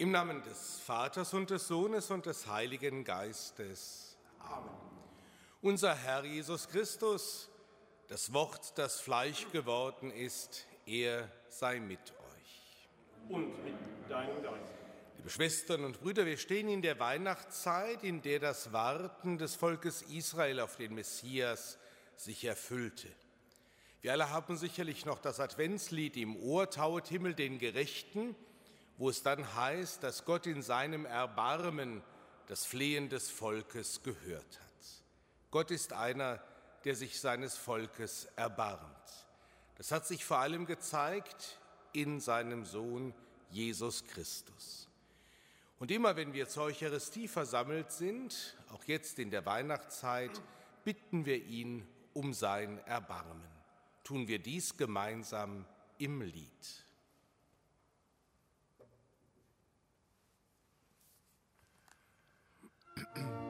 Im Namen des Vaters und des Sohnes und des Heiligen Geistes. Amen. Unser Herr Jesus Christus, das Wort, das Fleisch geworden ist, er sei mit euch. Und mit deinem Geist. Liebe Schwestern und Brüder, wir stehen in der Weihnachtszeit, in der das Warten des Volkes Israel auf den Messias sich erfüllte. Wir alle haben sicherlich noch das Adventslied im Ohr, Tauet Himmel den Gerechten, wo es dann heißt, dass Gott in seinem Erbarmen das Flehen des Volkes gehört hat. Gott ist einer, der sich seines Volkes erbarmt. Das hat sich vor allem gezeigt in seinem Sohn Jesus Christus. Und immer wenn wir zur Eucharistie versammelt sind, auch jetzt in der Weihnachtszeit, bitten wir ihn um sein Erbarmen. Tun wir dies gemeinsam im Lied. Mm-hmm.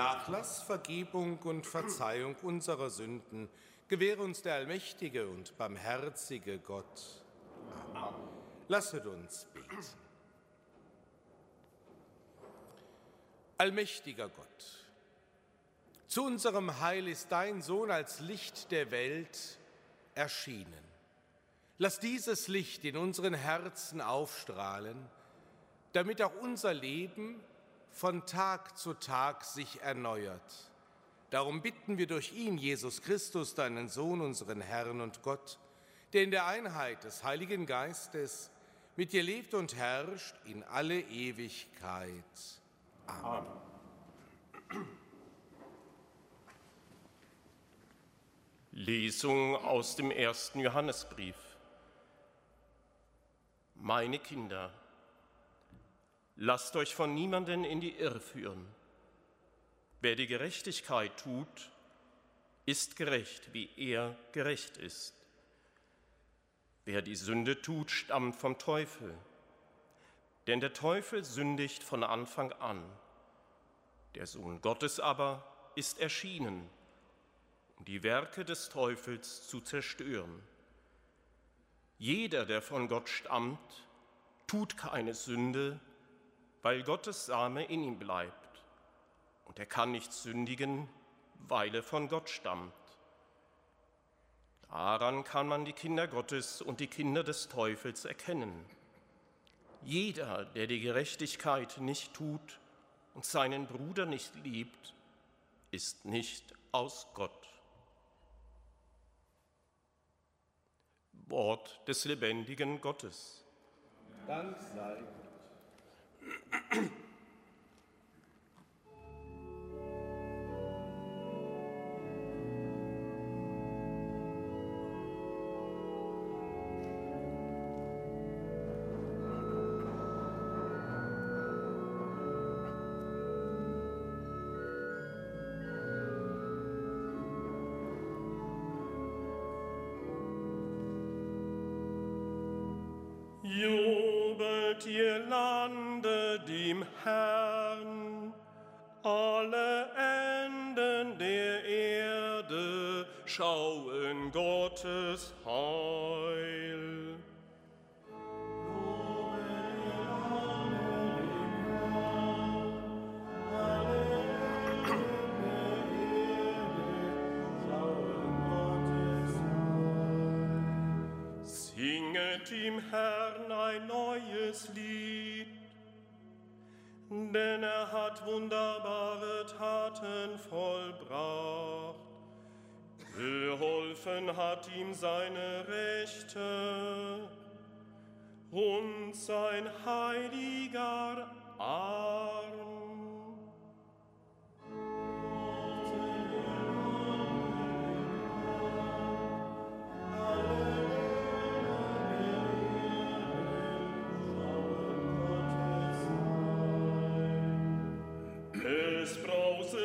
Nachlass, Vergebung und Verzeihung unserer Sünden gewähre uns der allmächtige und barmherzige Gott. Amen. Lasset uns beten. Allmächtiger Gott, zu unserem Heil ist dein Sohn als Licht der Welt erschienen. Lass dieses Licht in unseren Herzen aufstrahlen, damit auch unser Leben von Tag zu Tag sich erneuert. Darum bitten wir durch ihn, Jesus Christus, deinen Sohn, unseren Herrn und Gott, der in der Einheit des Heiligen Geistes mit dir lebt und herrscht in alle Ewigkeit. Amen. Lesung aus dem ersten Johannesbrief. Meine Kinder, Lasst euch von niemanden in die Irre führen. Wer die Gerechtigkeit tut, ist gerecht, wie er gerecht ist. Wer die Sünde tut, stammt vom Teufel. Denn der Teufel sündigt von Anfang an. Der Sohn Gottes aber ist erschienen, um die Werke des Teufels zu zerstören. Jeder, der von Gott stammt, tut keine Sünde, weil Gottes Same in ihm bleibt. Und er kann nicht sündigen, weil er von Gott stammt. Daran kann man die Kinder Gottes und die Kinder des Teufels erkennen. Jeder, der die Gerechtigkeit nicht tut, und seinen Bruder nicht liebt, ist nicht aus Gott. Wort des lebendigen Gottes. Dank sei Gott. Jubelt ihr Lande dem Herrn, alle Enden der Erde schauen Gottes Heil. Denn er hat wunderbare Taten vollbracht. Geholfen hat ihm seine Rechte und sein heiliger Arm.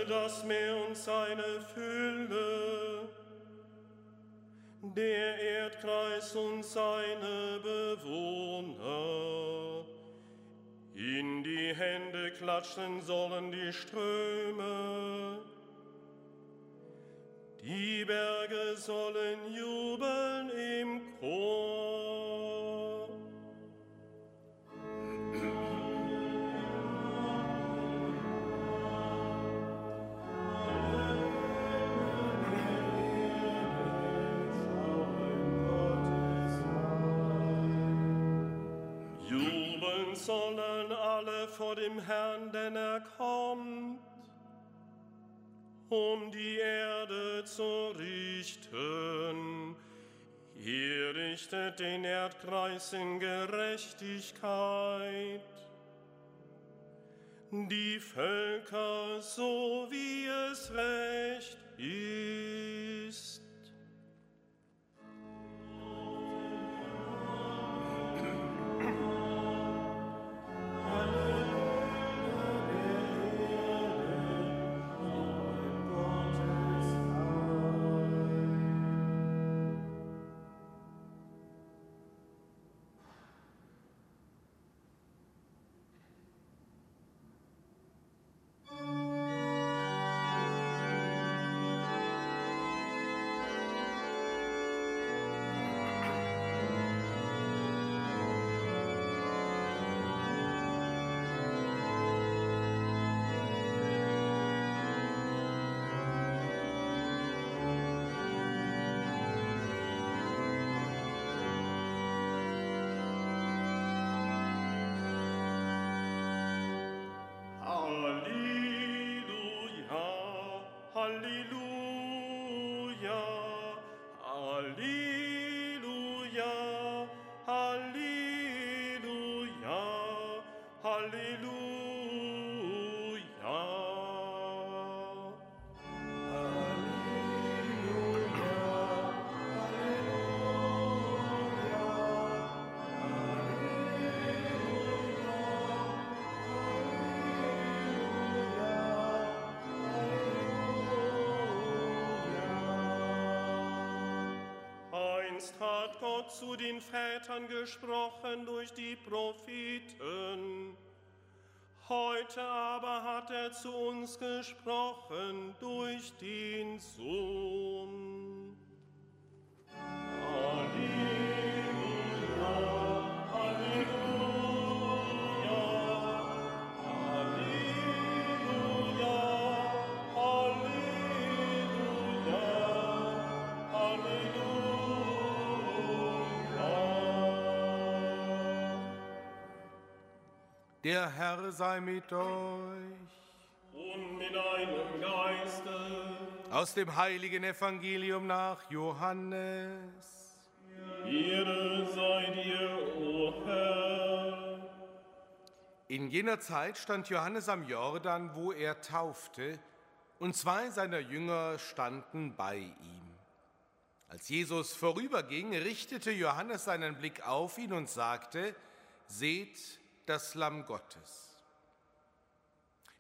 Das Meer und seine Fülle, der Erdkreis und seine Bewohner. In die Hände klatschen sollen die Ströme, die Berge sollen jubeln vor dem Herrn, denn er kommt, um die Erde zu richten. Er richtet den Erdkreis in Gerechtigkeit. Die Völker so wie es recht ist. Einst hat Gott zu den Vätern gesprochen durch die Propheten. Heute aber hat er zu uns gesprochen durch den Sohn. Der Herr sei mit euch. und mit einem Geiste. Aus dem heiligen Evangelium nach Johannes. Ehre sei dir, o Herr. In jener Zeit stand Johannes am Jordan, wo er taufte, und zwei seiner Jünger standen bei ihm. Als Jesus vorüberging, richtete Johannes seinen Blick auf ihn und sagte, Seht das Lamm Gottes.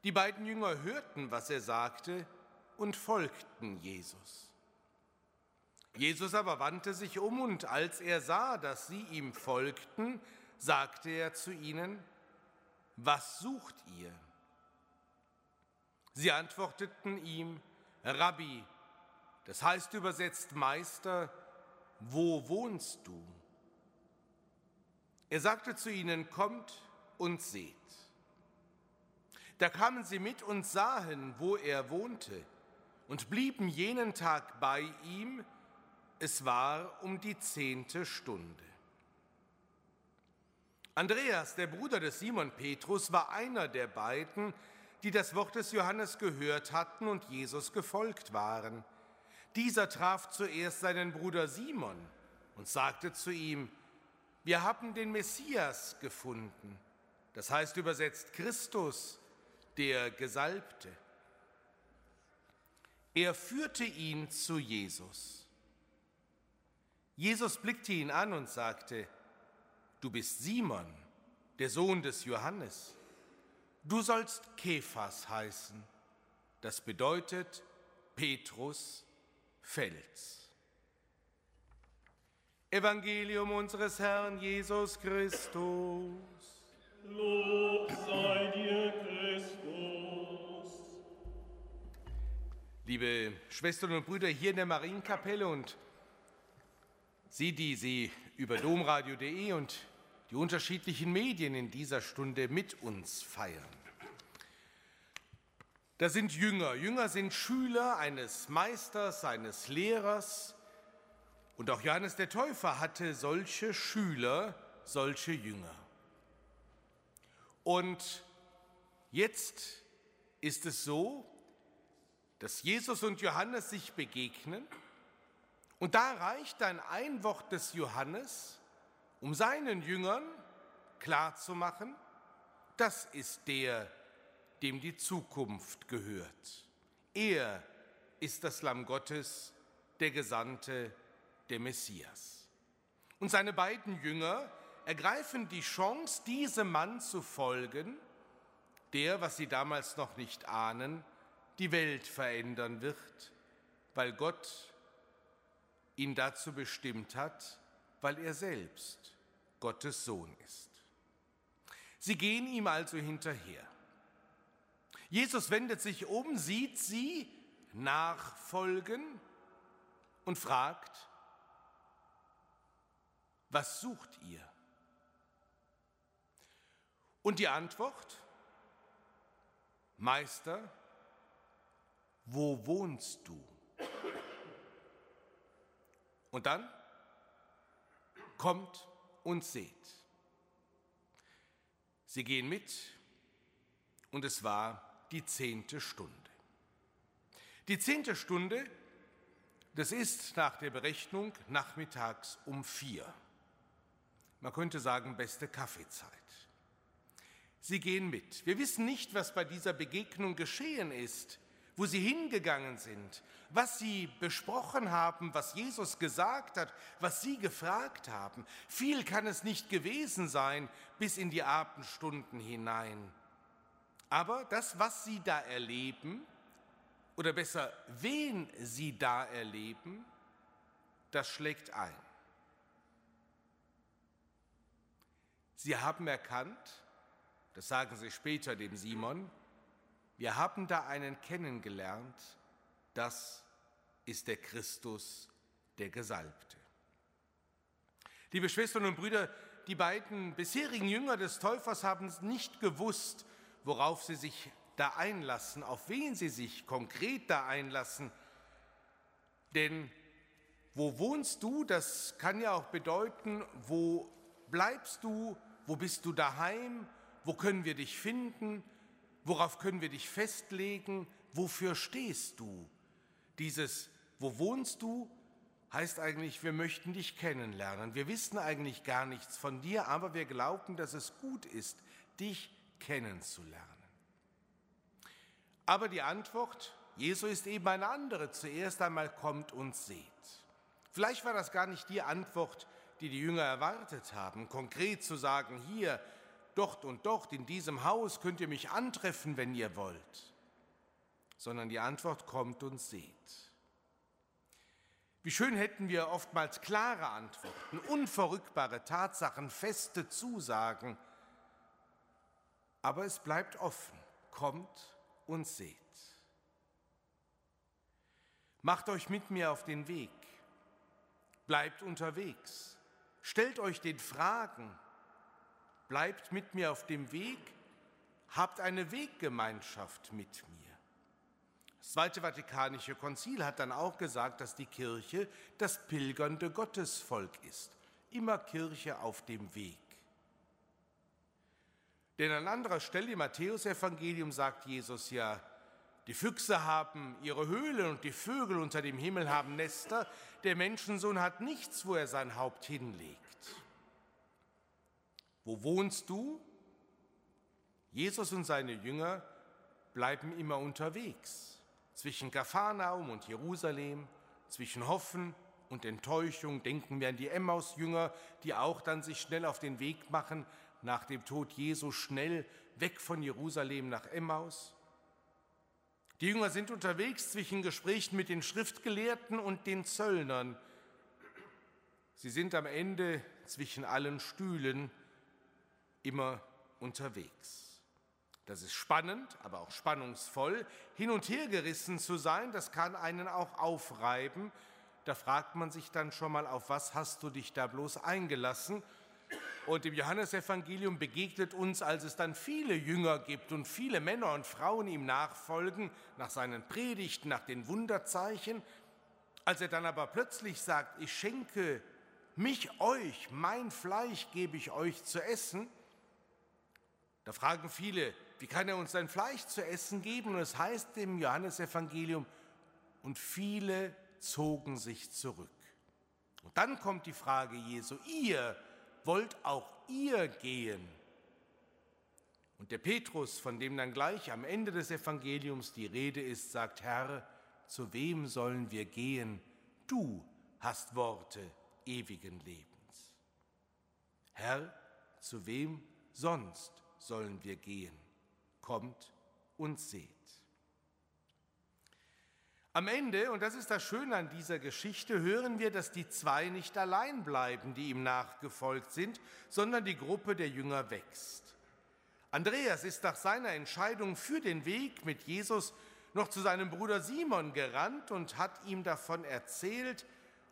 Die beiden Jünger hörten, was er sagte, und folgten Jesus. Jesus aber wandte sich um und als er sah, dass sie ihm folgten, sagte er zu ihnen, was sucht ihr? Sie antworteten ihm, Rabbi, das heißt übersetzt Meister, wo wohnst du? Er sagte zu ihnen, kommt und seht. Da kamen sie mit und sahen, wo er wohnte, und blieben jenen Tag bei ihm. Es war um die zehnte Stunde. Andreas, der Bruder des Simon Petrus, war einer der beiden, die das Wort des Johannes gehört hatten und Jesus gefolgt waren. Dieser traf zuerst seinen Bruder Simon und sagte zu ihm, wir haben den Messias gefunden, das heißt übersetzt Christus, der Gesalbte. Er führte ihn zu Jesus. Jesus blickte ihn an und sagte, du bist Simon, der Sohn des Johannes. Du sollst Kephas heißen. Das bedeutet Petrus, Fels. Evangelium unseres Herrn Jesus Christus. Liebe Schwestern und Brüder hier in der Marienkapelle und Sie, die Sie über domradio.de und die unterschiedlichen Medien in dieser Stunde mit uns feiern. Da sind Jünger. Jünger sind Schüler eines Meisters, eines Lehrers. Und auch Johannes der Täufer hatte solche Schüler, solche Jünger. Und jetzt ist es so, dass Jesus und Johannes sich begegnen. Und da reicht ein Wort des Johannes, um seinen Jüngern klarzumachen, das ist der, dem die Zukunft gehört. Er ist das Lamm Gottes, der Gesandte, der Messias. Und seine beiden Jünger ergreifen die Chance, diesem Mann zu folgen, der, was sie damals noch nicht ahnen, die Welt verändern wird, weil Gott ihn dazu bestimmt hat, weil er selbst Gottes Sohn ist. Sie gehen ihm also hinterher. Jesus wendet sich um, sieht sie nachfolgen und fragt, was sucht ihr? Und die Antwort, Meister, wo wohnst du? Und dann kommt und seht. Sie gehen mit und es war die zehnte Stunde. Die zehnte Stunde, das ist nach der Berechnung nachmittags um vier. Man könnte sagen, beste Kaffeezeit. Sie gehen mit. Wir wissen nicht, was bei dieser Begegnung geschehen ist wo sie hingegangen sind, was sie besprochen haben, was Jesus gesagt hat, was sie gefragt haben. Viel kann es nicht gewesen sein bis in die Abendstunden hinein. Aber das, was sie da erleben, oder besser, wen sie da erleben, das schlägt ein. Sie haben erkannt, das sagen sie später dem Simon, wir haben da einen kennengelernt, das ist der Christus, der Gesalbte. Liebe Schwestern und Brüder, die beiden bisherigen Jünger des Täufers haben nicht gewusst, worauf sie sich da einlassen, auf wen sie sich konkret da einlassen. Denn wo wohnst du, das kann ja auch bedeuten, wo bleibst du, wo bist du daheim, wo können wir dich finden, Worauf können wir dich festlegen? Wofür stehst du? Dieses Wo wohnst du? heißt eigentlich, wir möchten dich kennenlernen. Wir wissen eigentlich gar nichts von dir, aber wir glauben, dass es gut ist, dich kennenzulernen. Aber die Antwort, Jesu ist eben eine andere. Zuerst einmal kommt und seht. Vielleicht war das gar nicht die Antwort, die die Jünger erwartet haben, konkret zu sagen, hier, dort und dort, in diesem Haus könnt ihr mich antreffen, wenn ihr wollt, sondern die Antwort kommt und seht. Wie schön hätten wir oftmals klare Antworten, unverrückbare Tatsachen, feste Zusagen, aber es bleibt offen, kommt und seht. Macht euch mit mir auf den Weg, bleibt unterwegs, stellt euch den Fragen, bleibt mit mir auf dem Weg, habt eine Weggemeinschaft mit mir. Das Zweite Vatikanische Konzil hat dann auch gesagt, dass die Kirche das pilgernde Gottesvolk ist, immer Kirche auf dem Weg. Denn an anderer Stelle im Matthäusevangelium sagt Jesus ja, die Füchse haben ihre Höhle und die Vögel unter dem Himmel haben Nester, der Menschensohn hat nichts, wo er sein Haupt hinlegt. Wo wohnst du? Jesus und seine Jünger bleiben immer unterwegs zwischen Kapharnaum und Jerusalem, zwischen Hoffen und Enttäuschung. Denken wir an die Emmaus-Jünger, die auch dann sich schnell auf den Weg machen, nach dem Tod Jesu schnell weg von Jerusalem nach Emmaus. Die Jünger sind unterwegs zwischen Gesprächen mit den Schriftgelehrten und den Zöllnern. Sie sind am Ende zwischen allen Stühlen immer unterwegs. Das ist spannend, aber auch spannungsvoll. Hin und her gerissen zu sein, das kann einen auch aufreiben. Da fragt man sich dann schon mal, auf was hast du dich da bloß eingelassen? Und im Johannesevangelium begegnet uns, als es dann viele Jünger gibt und viele Männer und Frauen ihm nachfolgen, nach seinen Predigten, nach den Wunderzeichen, als er dann aber plötzlich sagt, ich schenke mich euch, mein Fleisch gebe ich euch zu essen, da fragen viele, wie kann er uns sein Fleisch zu essen geben? Und es heißt im Johannesevangelium, und viele zogen sich zurück. Und dann kommt die Frage Jesu, ihr wollt auch ihr gehen? Und der Petrus, von dem dann gleich am Ende des Evangeliums die Rede ist, sagt, Herr, zu wem sollen wir gehen? Du hast Worte ewigen Lebens. Herr, zu wem sonst sollen wir gehen. Kommt und seht. Am Ende, und das ist das Schöne an dieser Geschichte, hören wir, dass die zwei nicht allein bleiben, die ihm nachgefolgt sind, sondern die Gruppe der Jünger wächst. Andreas ist nach seiner Entscheidung für den Weg mit Jesus noch zu seinem Bruder Simon gerannt und hat ihm davon erzählt,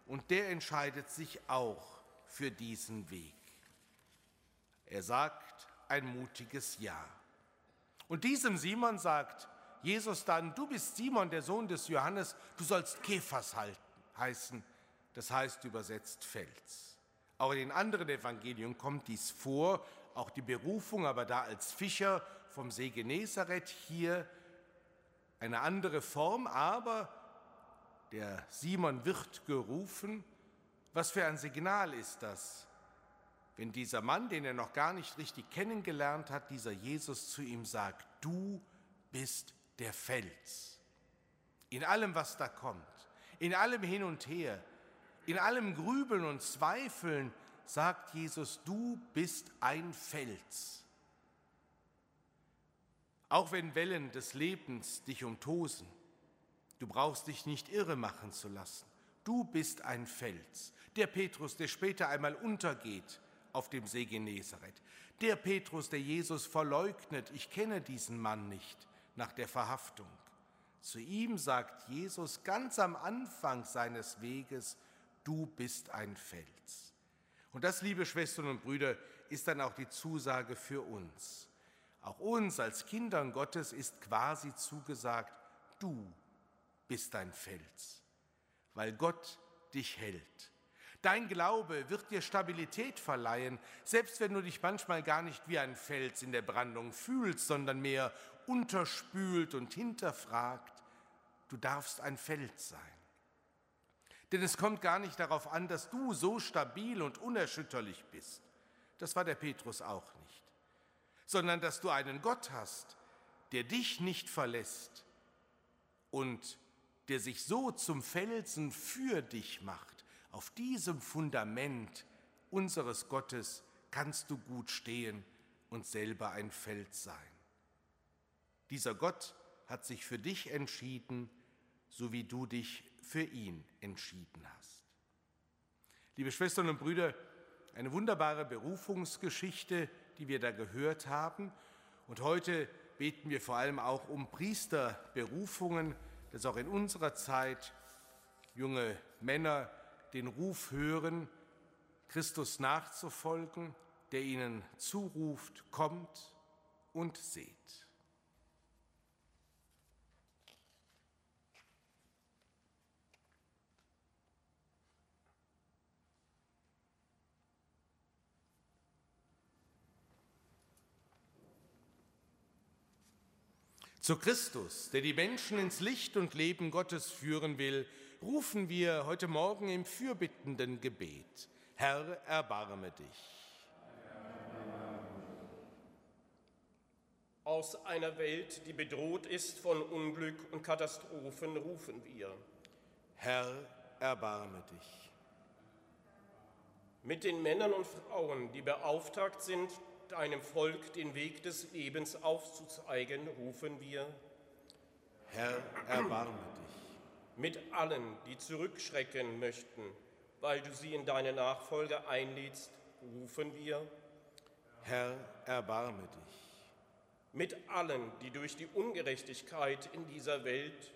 und der entscheidet sich auch für diesen Weg. Er sagt, ein mutiges Ja. Und diesem Simon sagt Jesus dann, du bist Simon, der Sohn des Johannes, du sollst Kephas halten, heißen, das heißt übersetzt Fels. Auch in den anderen Evangelien kommt dies vor, auch die Berufung, aber da als Fischer vom See Genezareth hier eine andere Form, aber der Simon wird gerufen. Was für ein Signal ist das? Wenn dieser Mann, den er noch gar nicht richtig kennengelernt hat, dieser Jesus zu ihm sagt, du bist der Fels. In allem, was da kommt, in allem hin und her, in allem Grübeln und Zweifeln, sagt Jesus, du bist ein Fels. Auch wenn Wellen des Lebens dich umtosen, du brauchst dich nicht irre machen zu lassen. Du bist ein Fels. Der Petrus, der später einmal untergeht, auf dem See Genezareth. Der Petrus, der Jesus verleugnet, ich kenne diesen Mann nicht nach der Verhaftung. Zu ihm sagt Jesus ganz am Anfang seines Weges, du bist ein Fels. Und das, liebe Schwestern und Brüder, ist dann auch die Zusage für uns. Auch uns als Kindern Gottes ist quasi zugesagt, du bist ein Fels, weil Gott dich hält Dein Glaube wird dir Stabilität verleihen, selbst wenn du dich manchmal gar nicht wie ein Fels in der Brandung fühlst, sondern mehr unterspült und hinterfragt, du darfst ein Feld sein. Denn es kommt gar nicht darauf an, dass du so stabil und unerschütterlich bist. Das war der Petrus auch nicht. Sondern dass du einen Gott hast, der dich nicht verlässt und der sich so zum Felsen für dich macht. Auf diesem Fundament unseres Gottes kannst du gut stehen und selber ein Feld sein. Dieser Gott hat sich für dich entschieden, so wie du dich für ihn entschieden hast. Liebe Schwestern und Brüder, eine wunderbare Berufungsgeschichte, die wir da gehört haben. Und heute beten wir vor allem auch um Priesterberufungen, dass auch in unserer Zeit junge Männer den Ruf hören, Christus nachzufolgen, der ihnen zuruft, kommt und seht. Zu Christus, der die Menschen ins Licht und Leben Gottes führen will, rufen wir heute Morgen im fürbittenden Gebet. Herr, erbarme dich. Aus einer Welt, die bedroht ist von Unglück und Katastrophen, rufen wir. Herr, erbarme dich. Mit den Männern und Frauen, die beauftragt sind, deinem Volk den Weg des Lebens aufzuzeigen, rufen wir, Herr, erbarme dich. Mit allen, die zurückschrecken möchten, weil du sie in deine Nachfolge einlädst, rufen wir, Herr, erbarme dich. Mit allen, die durch die Ungerechtigkeit in dieser Welt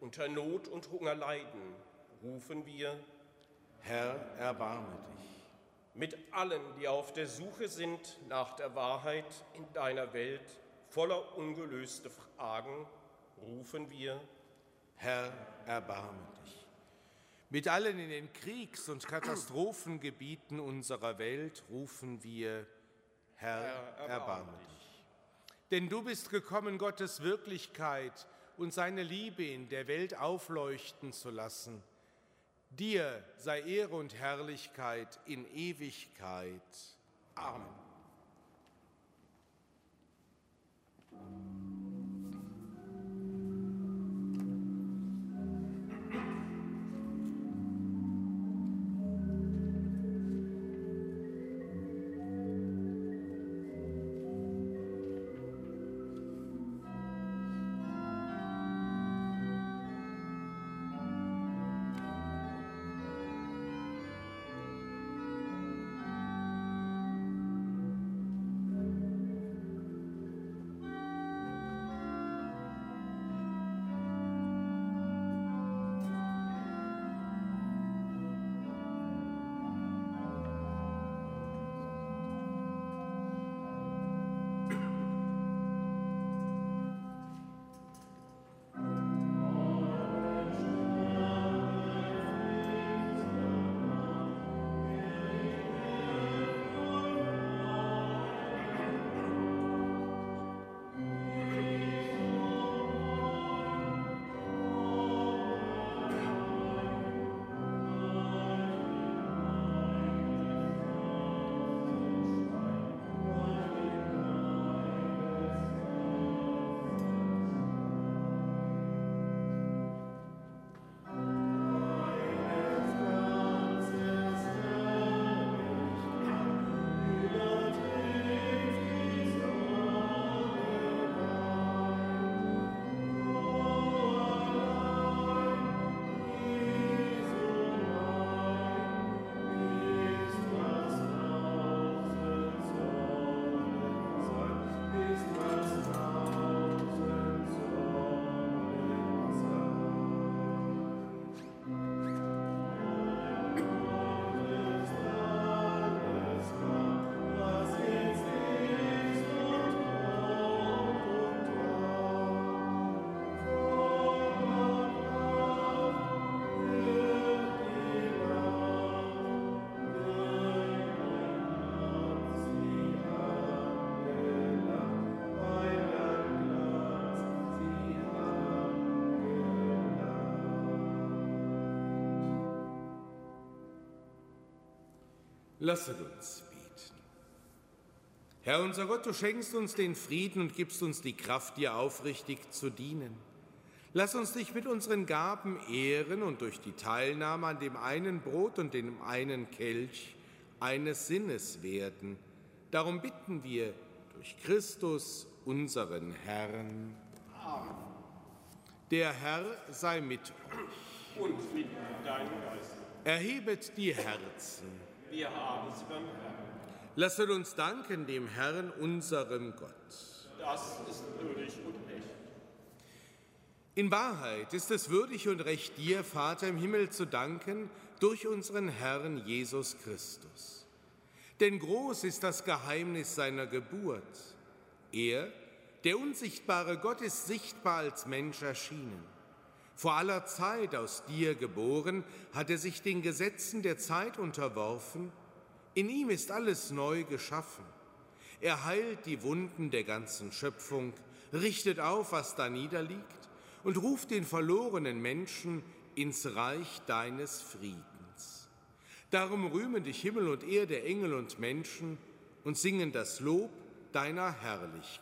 unter Not und Hunger leiden, rufen wir, Herr, erbarme dich mit allen, die auf der Suche sind nach der Wahrheit in deiner Welt, voller ungelöste Fragen, rufen wir, Herr, erbarme dich. Mit allen in den Kriegs- und Katastrophengebieten unserer Welt rufen wir, Herr, Herr erbarme dich. Denn du bist gekommen, Gottes Wirklichkeit und seine Liebe in der Welt aufleuchten zu lassen. Dir sei Ehre und Herrlichkeit in Ewigkeit. Amen. Lasset uns beten. Herr unser Gott, du schenkst uns den Frieden und gibst uns die Kraft, dir aufrichtig zu dienen. Lass uns dich mit unseren Gaben ehren und durch die Teilnahme an dem einen Brot und dem einen Kelch eines Sinnes werden. Darum bitten wir durch Christus, unseren Herrn. Amen. Der Herr sei mit euch. Und mit deinem Geist. Erhebet die Herzen. Wir haben beim Herrn. Lasset uns danken dem Herrn, unserem Gott. Das ist würdig und recht. In Wahrheit ist es würdig und recht, dir, Vater im Himmel, zu danken durch unseren Herrn Jesus Christus. Denn groß ist das Geheimnis seiner Geburt. Er, der unsichtbare Gott, ist sichtbar als Mensch erschienen. Vor aller Zeit aus dir geboren, hat er sich den Gesetzen der Zeit unterworfen. In ihm ist alles neu geschaffen. Er heilt die Wunden der ganzen Schöpfung, richtet auf, was da niederliegt, und ruft den verlorenen Menschen ins Reich deines Friedens. Darum rühmen dich Himmel und Erde, Engel und Menschen und singen das Lob deiner Herrlichkeit.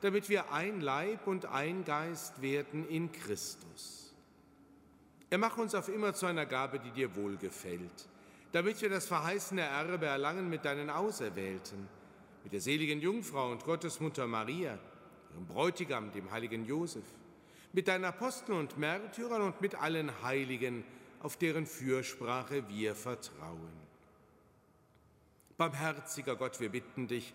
damit wir ein Leib und ein Geist werden in Christus. Er mache uns auf immer zu einer Gabe, die dir wohlgefällt, damit wir das verheißene Erbe erlangen mit deinen Auserwählten, mit der seligen Jungfrau und Gottesmutter Maria, ihrem Bräutigam, dem heiligen Josef, mit deinen Aposteln und Märtyrern und mit allen Heiligen, auf deren Fürsprache wir vertrauen. Barmherziger Gott, wir bitten dich,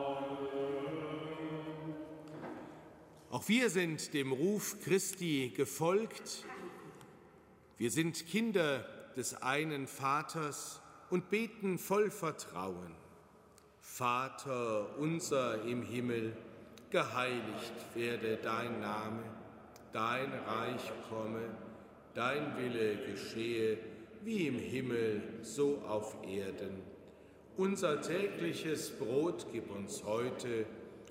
Auch wir sind dem Ruf Christi gefolgt. Wir sind Kinder des einen Vaters und beten voll Vertrauen. Vater unser im Himmel, geheiligt werde dein Name, dein Reich komme, dein Wille geschehe, wie im Himmel, so auf Erden. Unser tägliches Brot gib uns heute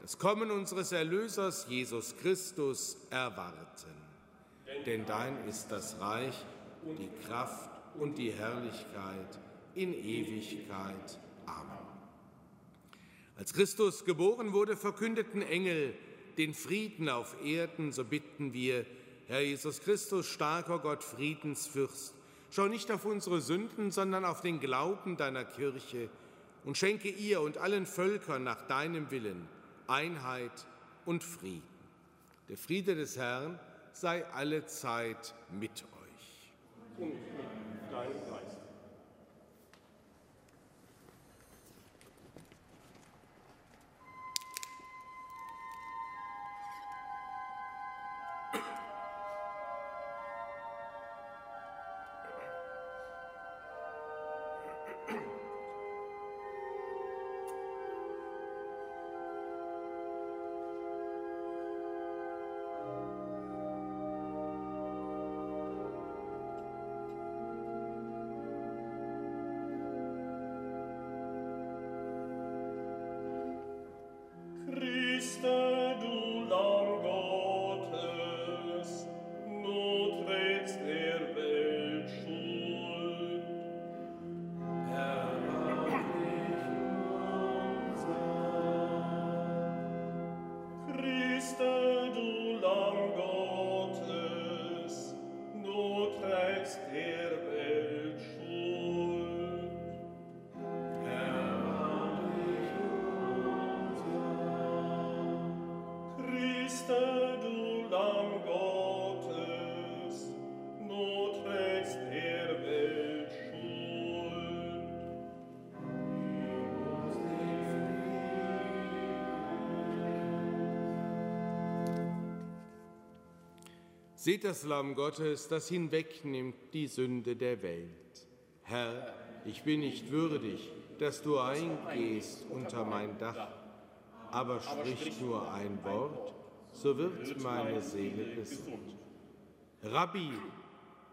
das Kommen unseres Erlösers Jesus Christus erwarten. Denn dein ist das Reich, die Kraft und die Herrlichkeit in Ewigkeit. Amen. Als Christus geboren wurde, verkündeten Engel den Frieden auf Erden, so bitten wir, Herr Jesus Christus, starker Gott, Friedensfürst, schau nicht auf unsere Sünden, sondern auf den Glauben deiner Kirche und schenke ihr und allen Völkern nach deinem Willen Einheit und Frieden. Der Friede des Herrn sei alle Zeit mit euch. Und Geist. Seht das Lamm Gottes, das hinwegnimmt die Sünde der Welt. Herr, ich bin nicht würdig, dass du eingehst unter mein Dach, aber sprich nur ein Wort, so wird meine Seele gesund. Rabbi,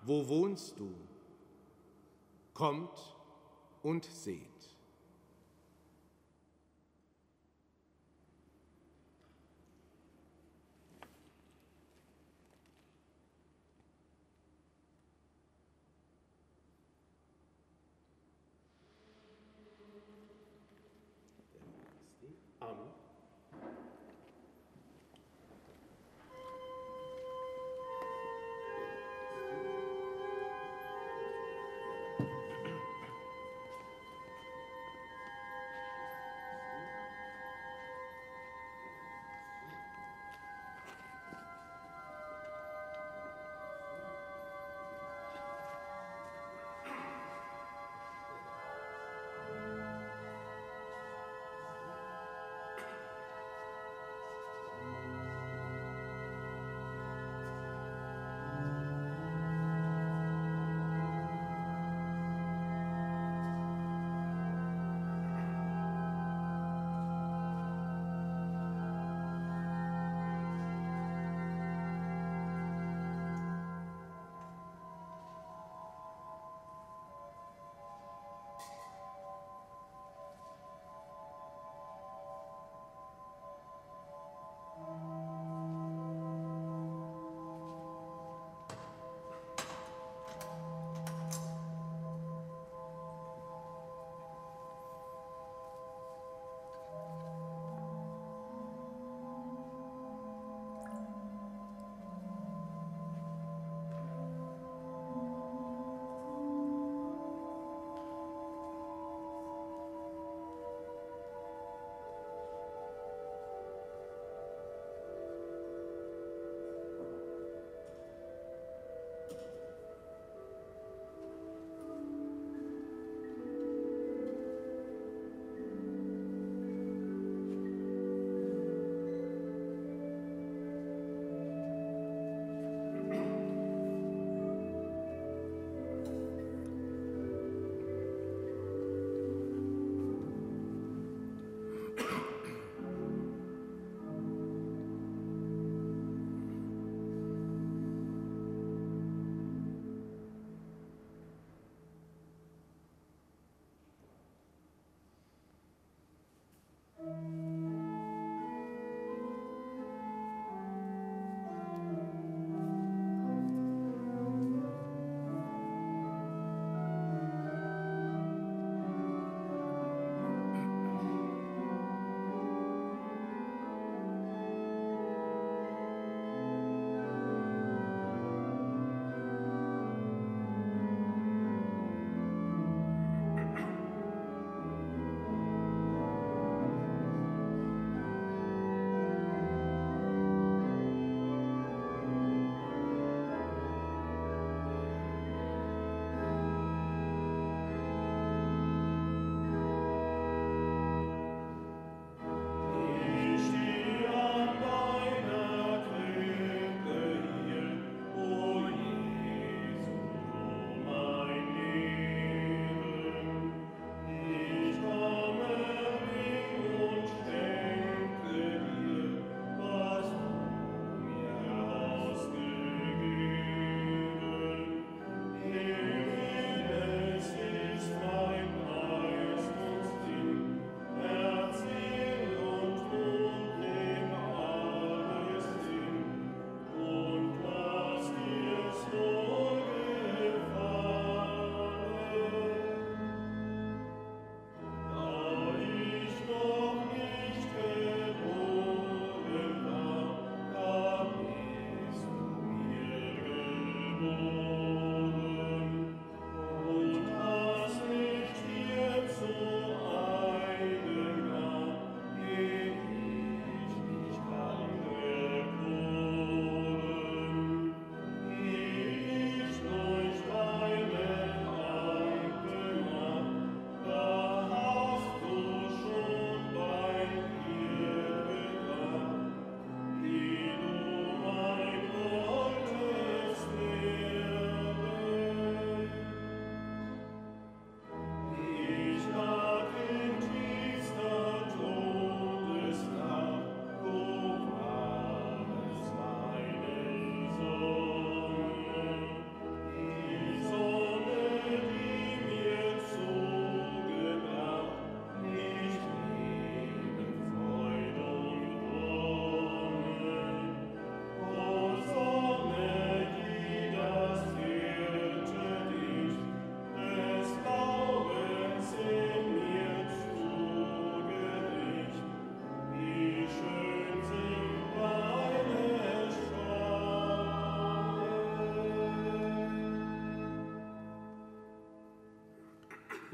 wo wohnst du? Kommt und seht.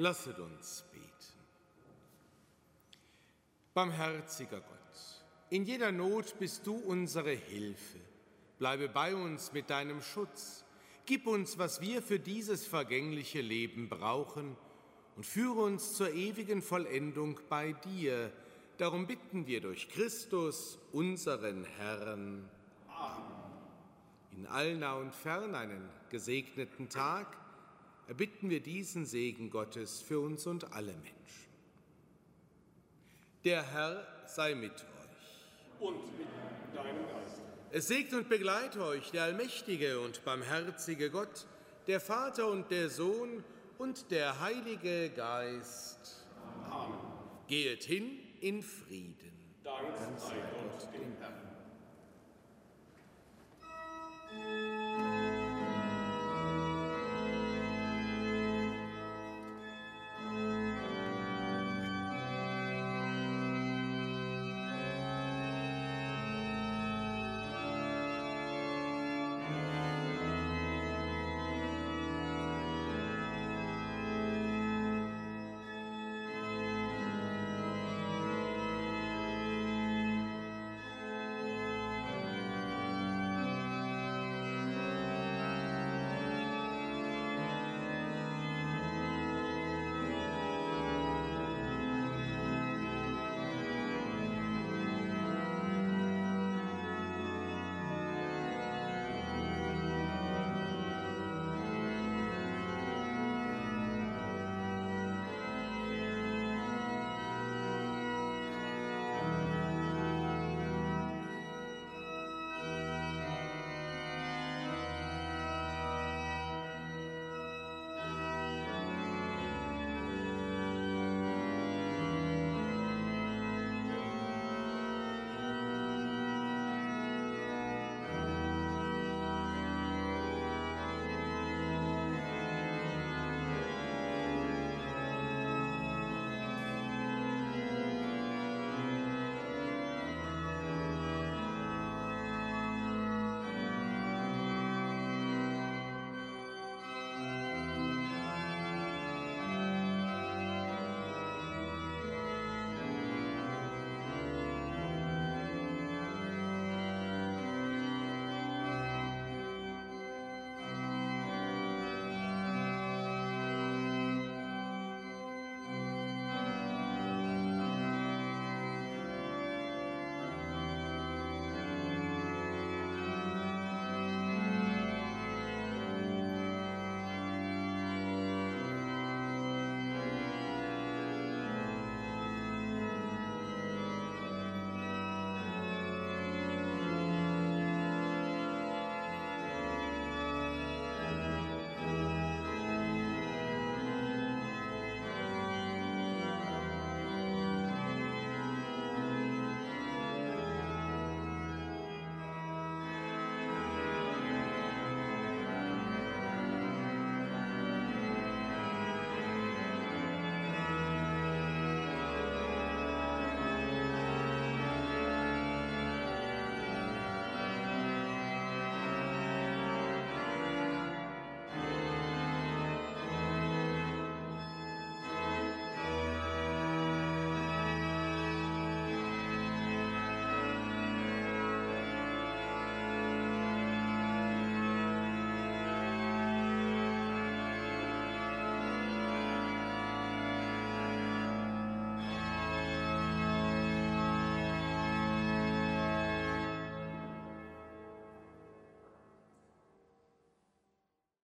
Lasset uns beten. Barmherziger Gott, in jeder Not bist du unsere Hilfe. Bleibe bei uns mit deinem Schutz. Gib uns, was wir für dieses vergängliche Leben brauchen und führe uns zur ewigen Vollendung bei dir. Darum bitten wir durch Christus, unseren Herrn. Amen. In allnah und fern einen gesegneten Tag erbitten wir diesen Segen Gottes für uns und alle Menschen. Der Herr sei mit euch. Und mit deinem Geist. Es segne und begleite euch der allmächtige und barmherzige Gott, der Vater und der Sohn und der Heilige Geist. Amen. Gehet hin in Frieden. Dank sei Gott dem Herrn.